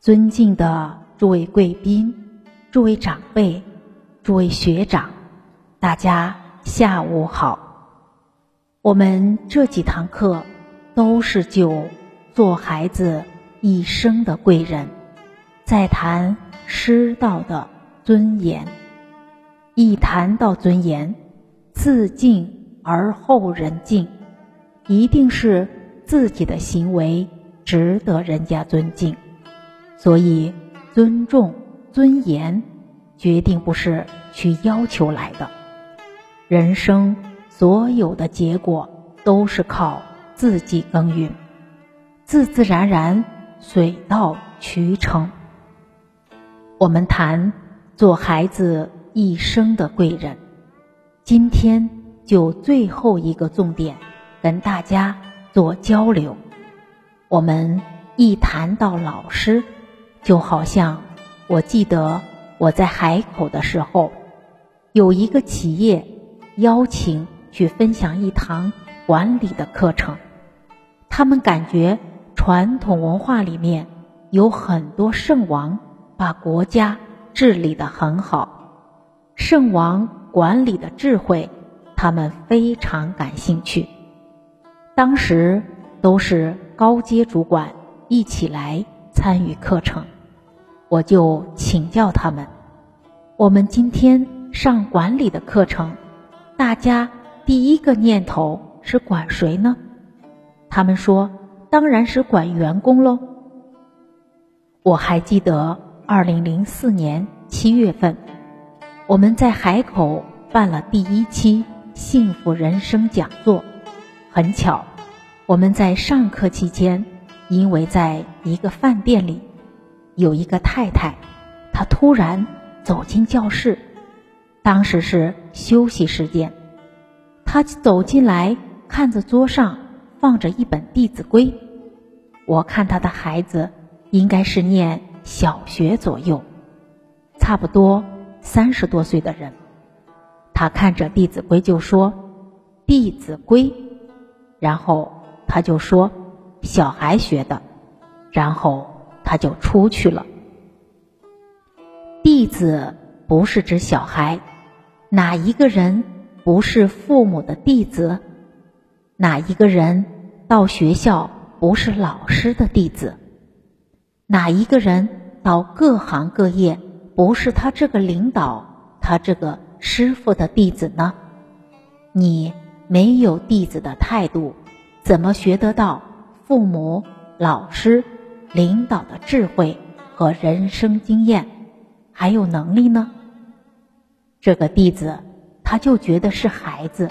尊敬的诸位贵宾、诸位长辈、诸位学长，大家下午好。我们这几堂课都是就做孩子一生的贵人，在谈师道的尊严。一谈到尊严，自敬而后人敬，一定是自己的行为值得人家尊敬。所以，尊重、尊严，决定不是去要求来的。人生所有的结果都是靠自己耕耘，自自然然，水到渠成。我们谈做孩子一生的贵人，今天就最后一个重点，跟大家做交流。我们一谈到老师。就好像我记得我在海口的时候，有一个企业邀请去分享一堂管理的课程。他们感觉传统文化里面有很多圣王把国家治理得很好，圣王管理的智慧，他们非常感兴趣。当时都是高阶主管一起来。参与课程，我就请教他们：我们今天上管理的课程，大家第一个念头是管谁呢？他们说：当然是管员工喽。我还记得二零零四年七月份，我们在海口办了第一期幸福人生讲座。很巧，我们在上课期间。因为在一个饭店里，有一个太太，她突然走进教室，当时是休息时间，她走进来，看着桌上放着一本《弟子规》，我看她的孩子应该是念小学左右，差不多三十多岁的人，他看着《弟子规》就说：“弟子规”，然后他就说。小孩学的，然后他就出去了。弟子不是指小孩，哪一个人不是父母的弟子？哪一个人到学校不是老师的弟子？哪一个人到各行各业不是他这个领导、他这个师傅的弟子呢？你没有弟子的态度，怎么学得到？父母、老师、领导的智慧和人生经验，还有能力呢？这个弟子他就觉得是孩子，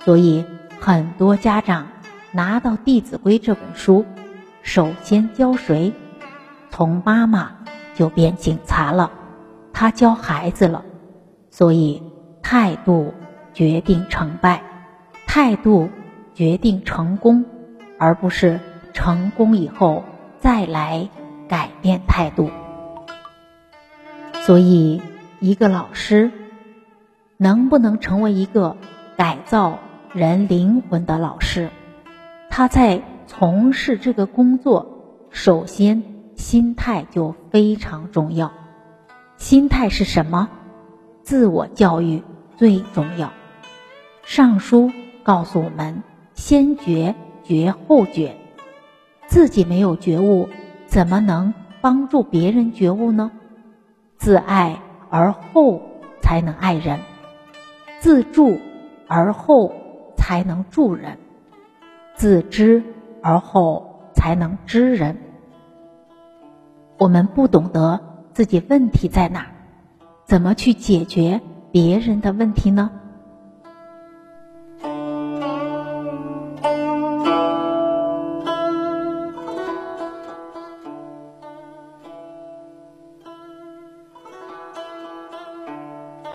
所以很多家长拿到《弟子规》这本书，首先教谁？从妈妈就变警察了，他教孩子了。所以态度决定成败，态度决定成功。而不是成功以后再来改变态度。所以，一个老师能不能成为一个改造人灵魂的老师，他在从事这个工作，首先心态就非常重要。心态是什么？自我教育最重要。上书告诉我们：先觉。觉后觉，自己没有觉悟，怎么能帮助别人觉悟呢？自爱而后才能爱人，自助而后才能助人，自知而后才能知人。我们不懂得自己问题在哪，怎么去解决别人的问题呢？